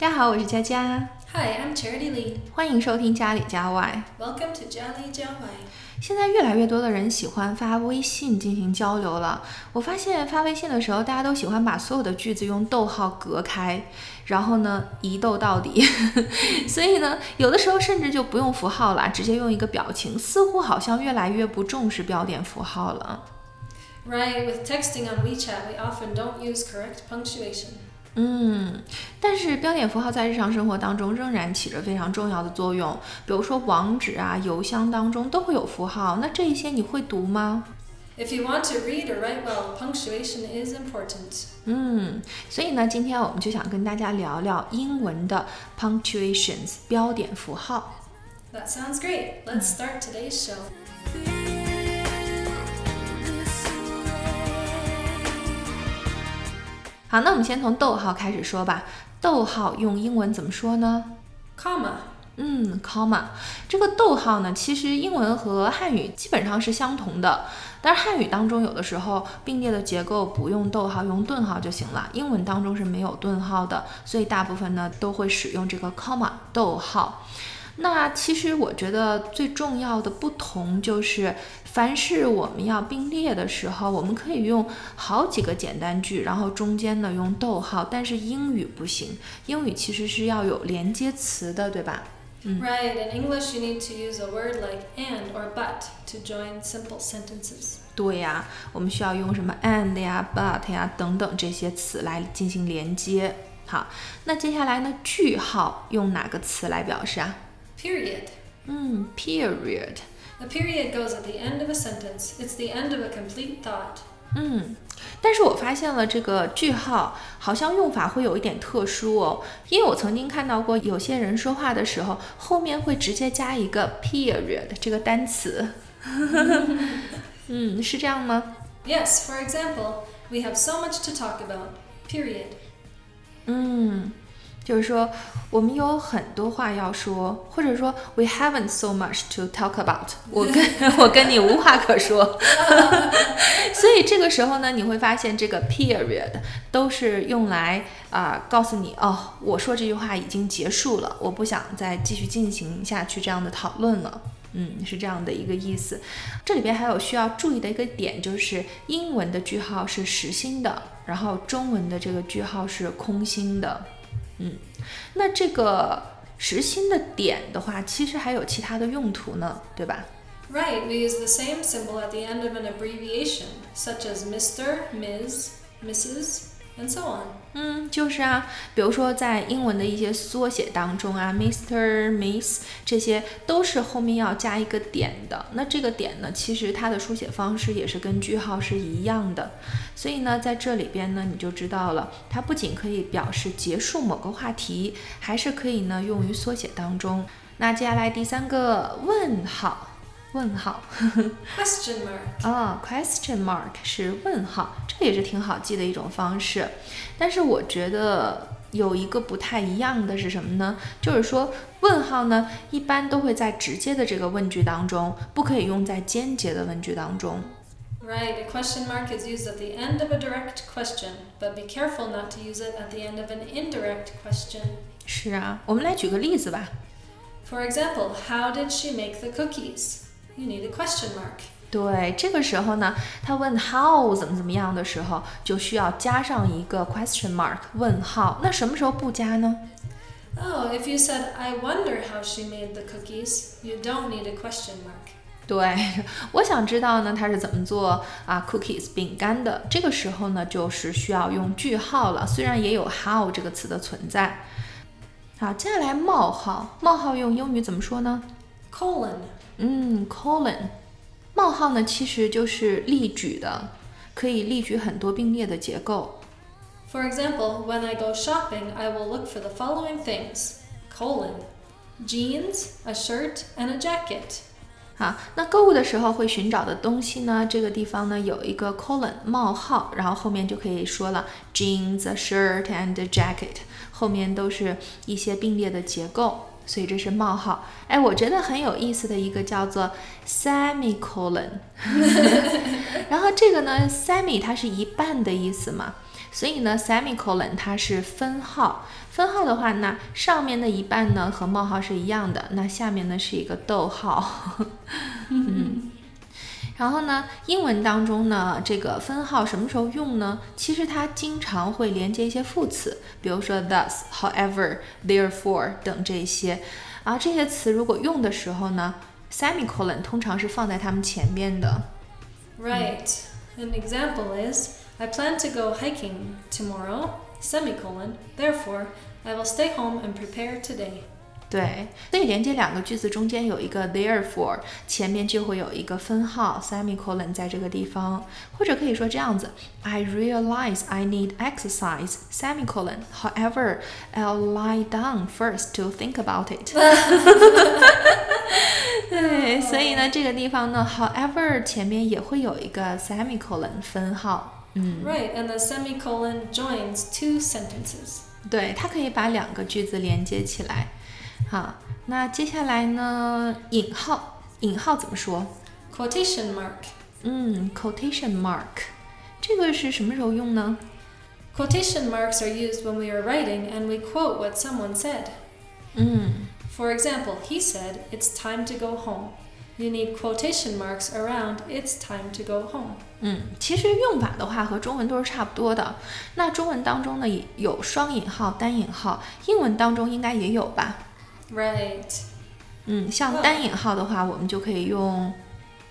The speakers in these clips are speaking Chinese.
大家好，我是佳佳。Hi, I'm Charity Lee. 欢迎收听家里家外。Welcome to Jali Jiawai. 现在越来越多的人喜欢发微信进行交流了。我发现发微信的时候，大家都喜欢把所有的句子用逗号隔开，然后呢一逗到底。所以呢，有的时候甚至就不用符号了，直接用一个表情，似乎好像越来越不重视标点符号了。Right, with texting on WeChat, we often don't use correct punctuation. 嗯，但是标点符号在日常生活当中仍然起着非常重要的作用。比如说网址啊、邮箱当中都会有符号，那这一些你会读吗？If you want to read or write well, punctuation is important. 嗯，所以呢，今天我们就想跟大家聊聊英文的 punctuations 标点符号。That sounds great. Let's start today's show. 好，那我们先从逗号开始说吧。逗号用英文怎么说呢？Comma. 嗯，comma 这个逗号呢，其实英文和汉语基本上是相同的，但是汉语当中有的时候并列的结构不用逗号，用顿号就行了。英文当中是没有顿号的，所以大部分呢都会使用这个 comma 逗号。那其实我觉得最重要的不同就是，凡是我们要并列的时候，我们可以用好几个简单句，然后中间呢用逗号，但是英语不行，英语其实是要有连接词的，对吧？Right, in English, you need to use a word like and or but to join simple sentences. 对呀，我们需要用什么 and 呀、but 呀等等这些词来进行连接。好，那接下来呢，句号用哪个词来表示啊？Period. 嗯，period。A period goes at the end of a sentence. It's the end of a complete thought. 嗯，但是我发现了这个句号好像用法会有一点特殊哦，因为我曾经看到过有些人说话的时候，后面会直接加一个 period 这个单词。嗯，是这样吗？ Yes, for example, we have so much to talk about. Period. 嗯， 就是说我们有很多话要说，或者说 we haven't so much to talk about 我跟 我跟你无话可说。所以这个时候呢，你会发现这个 period 都是用来啊、告诉你哦，我说这句话已经结束了，我不想再继续进行下去这样的讨论了。嗯，是这样的一个意思。这里边还有需要注意的一个点，就是英文的句号是实心的，然后中文的这个句号是空心的。嗯，那这个实心的点的话，其实还有其他的用途呢，对吧？ Right, we use the same symbol at the end of an abbreviation, such as Mr., Ms., Mrs., and so on. 嗯，就是啊，比如说在英文的一些缩写当中啊，Mr、Miss 这些都是后面要加一个点的。那这个点呢，其实它的书写方式也是跟句号是一样的。所以呢，在这里边呢，你就知道了，它不仅可以表示结束某个话题，还是可以呢用于缩写当中。那接下来第三个问号，问号。 Question mark. 啊、q u e s t i o n mark 是问号，这个也是挺好记的一种方式。但是我觉得有一个不太一样的是什么呢？就是说问号呢，一般都会在直接的这个问句当中，不可以用在间接的问句当中。 Right, a question mark is used at the end of a direct question, but be careful not to use it at the end of an indirect question. 是啊，我们来举个例子吧。 For example, how did she make the cookies? You need a question mark. 对，这个时候呢，他问 how 怎么怎么样的时候，就需要加上一个 question mark 问号。那什么时候不加呢？Oh, if you said, I wonder how she made the cookies, you don't need a question mark. 对，我想知道呢，他是怎么做啊 cookies 饼干的。这个时候呢，就是需要用句号了，虽然也有 how 这个词的存在。好，接下来冒号，冒号用英语怎么说呢？Colon. 嗯，colon。冒号呢，其实就是例举的，可以例举很多并列的结构。 For example, when I go shopping, I will look for the following things colon, jeans, a shirt, and a jacket. 啊，那购物的时候会寻找的东西呢？这个地方呢有一个 colon 冒号，然后后面就可以说了 jeans、a shirt and a jacket，后面都是一些并列的结构， 所以这是冒号。哎，我觉得很有意思的一个叫做 semicolon，然后这个呢，semi 它是一半的意思嘛，所以呢，semicolon 它是分号。分号的话，那上面的一半呢和冒号是一样的，那下面呢是一个逗号。嗯。然后呢，英文当中呢，这个分号什么时候用呢？其实它经常会连接一些副词，比如说 thus、however、therefore 等这些。啊，这些词如果用的时候呢，semicolon 通常是放在它们前面的。Right. An example is I plan to go hiking tomorrow. Semicolon. Therefore, I will stay home and prepare today. 对，所以连接两个句子中间有一个 therefore，前面就会有一个分号 semicolon 在这个地方，或者可以说这样子：I realize I need exercise semicolon. However, I'll lie down first to think about it. 对，所以呢，这个地方呢，however 前面也会有一个 semicolon 分号。嗯，Right, and the semicolon joins two sentences. 对，它可以把两个句子连接起来。 好，那接下来呢？引号，引号怎么说？quotation mark。嗯，quotation mark，这个是什么时候用呢？Quotation marks are used when we are writing and we quote what someone said. 嗯。For example, he said, "It's time to go home." You need quotation marks around "It's time to go home." 嗯，其实用法的话和中文都是差不多的。那中文当中呢有双引号、单引号，英文当中应该也有吧 ？Right. 嗯，像单引号的话，我们就可以用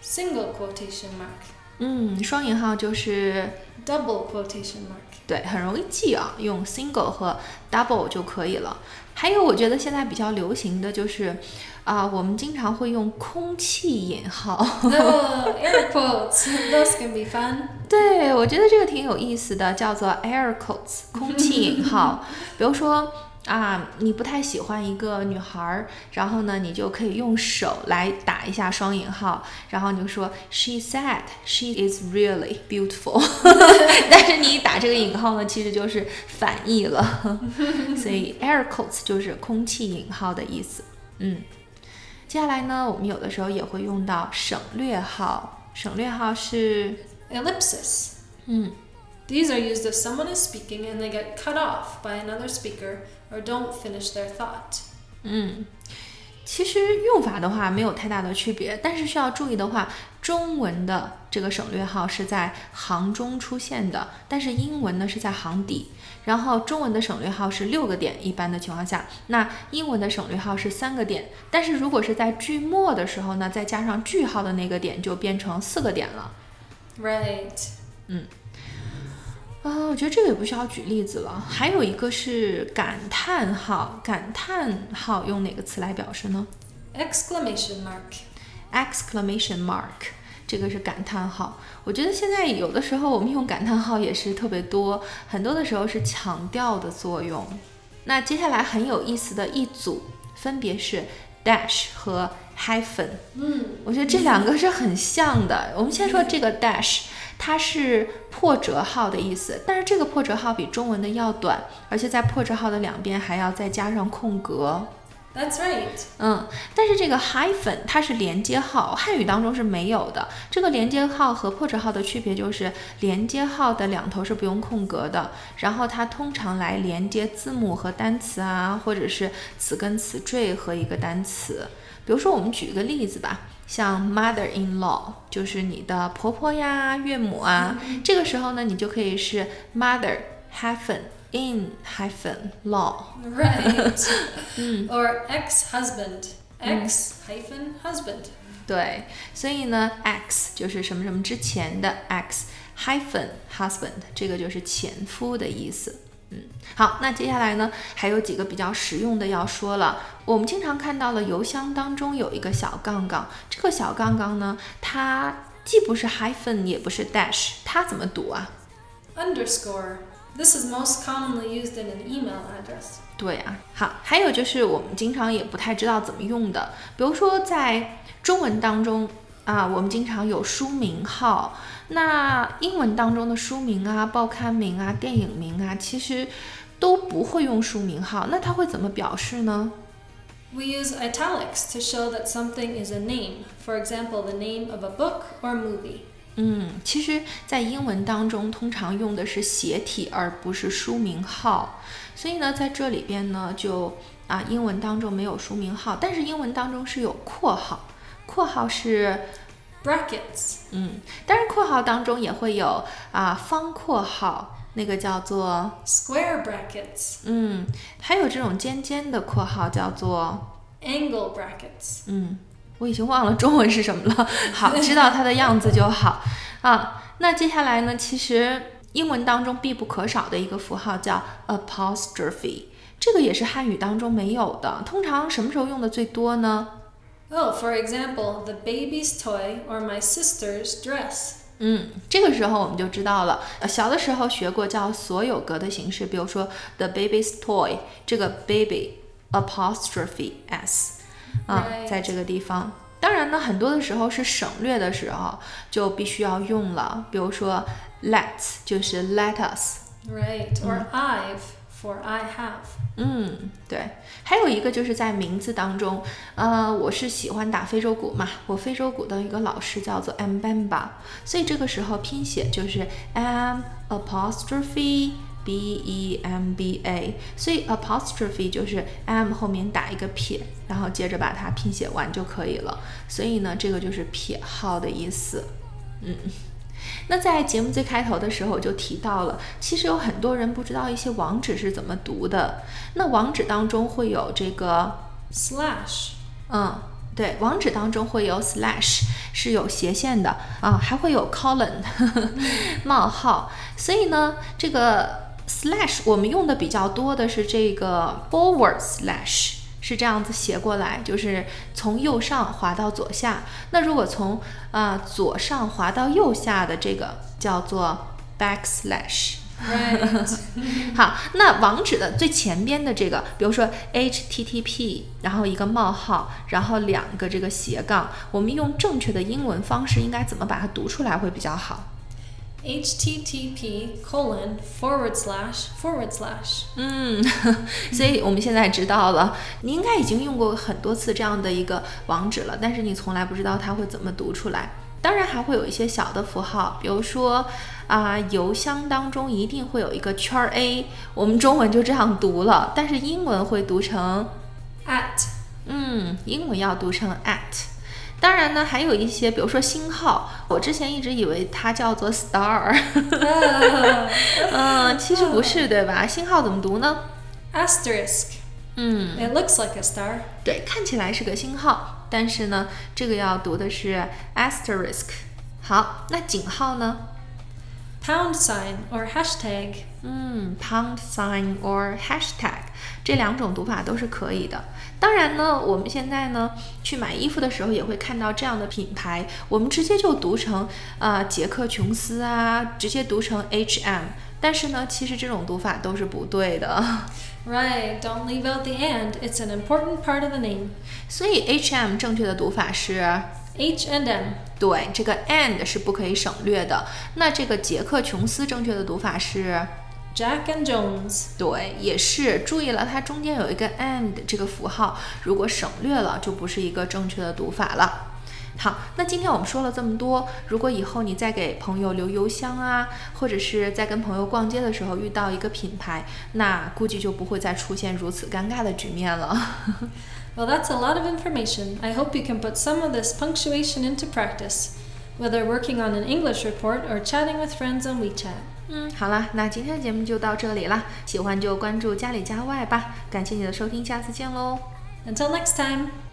single quotation mark。嗯，双引号就是 double quotation mark。对，很容易记啊，用 single 和 double 就可以了。还有，我觉得现在比较流行的就是啊，我们经常会用空气引号。Air quotes, those can be fun。对，我觉得这个挺有意思的，叫做 air quotes，空气引号。比如说。啊，你不太喜欢一个女孩儿，然后呢，你就可以用手来打一下双引号，然后你就说 She said she is really beautiful。但是你打这个引号呢，其实就是反义了。所以 air quotes 就是空气引号的意思。嗯，接下来呢，我们有的时候也会用到省略号，省略号是 ellipsis。嗯。These are used if someone is speaking and they get cut off by another speaker or don't finish their thought. 嗯，其实用法的话没有太大的区别，但是需要注意的话，中文的这个省略号是在行中出现的，但是英文呢是在行底。然后中文的省略号是六个点，一般的情况下，那英文的省略号是三个点。但是如果是在句末的时候呢，再加上句号的那个点，就变成四个点了。Right。嗯。啊，我觉得这个也不需要举例子了。还有一个是感叹号，感叹号用哪个词来表示呢？Exclamation mark。Exclamation mark，这个是感叹号。我觉得现在有的时候我们用感叹号也是特别多，很多的时候是强调的作用。那接下来很有意思的一组，分别是 dash 和 hyphen。嗯，我觉得这两个是很像的。我们先说这个 dash。它是破折号的意思，但是这个破折号比中文的要短，而且在破折号的两边还要再加上空格。That's right。嗯，但是这个 hyphen 它是连接号，汉语当中是没有的。这个连接号和破折号的区别就是，连接号的两头是不用空格的，然后它通常来连接字母和单词啊，或者是词根词缀和一个单词。比如说，我们举一个例子吧。像 mother-in-law 就是你的婆婆呀、岳母啊，这个时候呢，你就可以是 mother hyphen in hyphen law，right？嗯，or ex-husband，ex hyphen husband。对，所以呢，ex 就是什么什么之前的 ex hyphen husband，这个就是前夫的意思。嗯，好，那接下来呢，还有几个比较实用的要说了。我们经常看到了邮箱当中有一个小杠杠，这个小杠杠呢，它既不是 hyphen 也不是 dash，它怎么读啊？Underscore. This is most commonly used in an email address. 对啊，好，还有就是我们经常也不太知道怎么用的，比如说在中文当中。啊，我们经常有书名号，那英文当中的书名啊、报刊名啊、电影名啊，其实都不会用书名号，那它会怎么表示呢？We use italics to show that something is a name. For example, the name of a book or movie. 嗯，其实，在英文当中，通常用的是斜体，而不是书名号。所以呢，在这里边呢，就啊，英文当中没有书名号，但是英文当中是有括号，括号是 brackets. 嗯，但是括号当中也会有啊方括号，那个叫做 Square brackets. 嗯，还有这种尖尖的括号叫做 Angle brackets. 嗯，我已经忘了中文是什么了。好，知道它的样子就好啊。那接下来呢，其实英文当中必不可少的一个符号叫 apostrophe，这个也是汉语当中没有的。通常什么时候用的最多呢？Oh, for example, the baby's toy or my sister's dress. 嗯，这个时候我们就知道了。呃，小的时候学过叫所有格的形式，比如说 the baby's toy，这个 baby apostrophe s 啊， Right. 在这个地方。当然呢，很多的时候是省略的时候就必须要用了，比如说 let's 就是 let us。 Right. Or I've For I have. 嗯，对，还有一个就是在名字当中，呃，我是喜欢打非洲鼓嘛，我非洲鼓的一个老师叫做 Mbemba，所以这个时候拼写就是 M apostrophe B E M B A，所以 apostrophe 就是 M 后面打一个撇，然后接着把它拼写完就可以了，所以呢，这个就是撇号的意思，嗯。那在节目最开头的时候我就提到了，其实有很多人不知道一些网址是怎么读的。那网址当中会有这个，Slash. 嗯，对，网址当中会有 slash 是有斜线的啊，还会有 colon 冒号。所以呢，这个 slash 我们用的比较多的是这个 forward slash。是这样子斜过来，就是从右上滑到左下。那如果从啊、左上滑到右下的这个叫做 backslash。好，那网址的最前边的这个，比如说 HTTP，然后一个冒号，然后两个这个斜杠，我们用正确的英文方式应该怎么把它读出来会比较好？HTTP colon forward slash forward slash. 嗯，所以我们现在知道了，你应该已经用过很多次这样的一个网址了，但是你从来不知道它会怎么读出来。当然还会有一些小的符号，比如说啊、邮箱当中一定会有一个圈儿 A，我们中文就这样读了，但是英文会读成 At. 嗯，英文要读成 at。当然呢，还有一些，比如说星号，我之前一直以为它叫做 star，嗯，其实不是，对吧？星号怎么读呢？Asterisk. 嗯，It looks like a star. 对，看起来是个星号，但是呢，这个要读的是 asterisk。好，那井号呢？Pound sign or hashtag. 嗯，pound sign or hashtag 这两种读法都是可以的。当然呢，我们现在呢去买衣服的时候也会看到这样的品牌，我们直接就读成啊杰克琼斯啊，直接读成 H&M。但是呢，其实这种读法都是不对的。 Right. Don't leave out the and. It's an important part of the name. 所以 H&M 正确的读法是 H and M. 对，这个 and 是不可以省略的。那这个杰克琼斯正确的读法是，Jack and Jones. 对，也是注意了，它中间有一个 and 这个符号，如果省略了，就不是一个正确的读法了。好，那今天我们说了这么多，如果以后你再给朋友留邮箱啊，或者是在跟朋友逛街的时候遇到一个品牌，那估计就不会再出现如此尴尬的局面了。Well, that's a lot of information. I hope you can put some of this punctuation into practice, whether working on an English report or chatting with friends on WeChat. 嗯，好了，那今天的节目就到这里啦，喜欢就关注家里家外吧。感谢你的收听，下次见喽。 Until next time!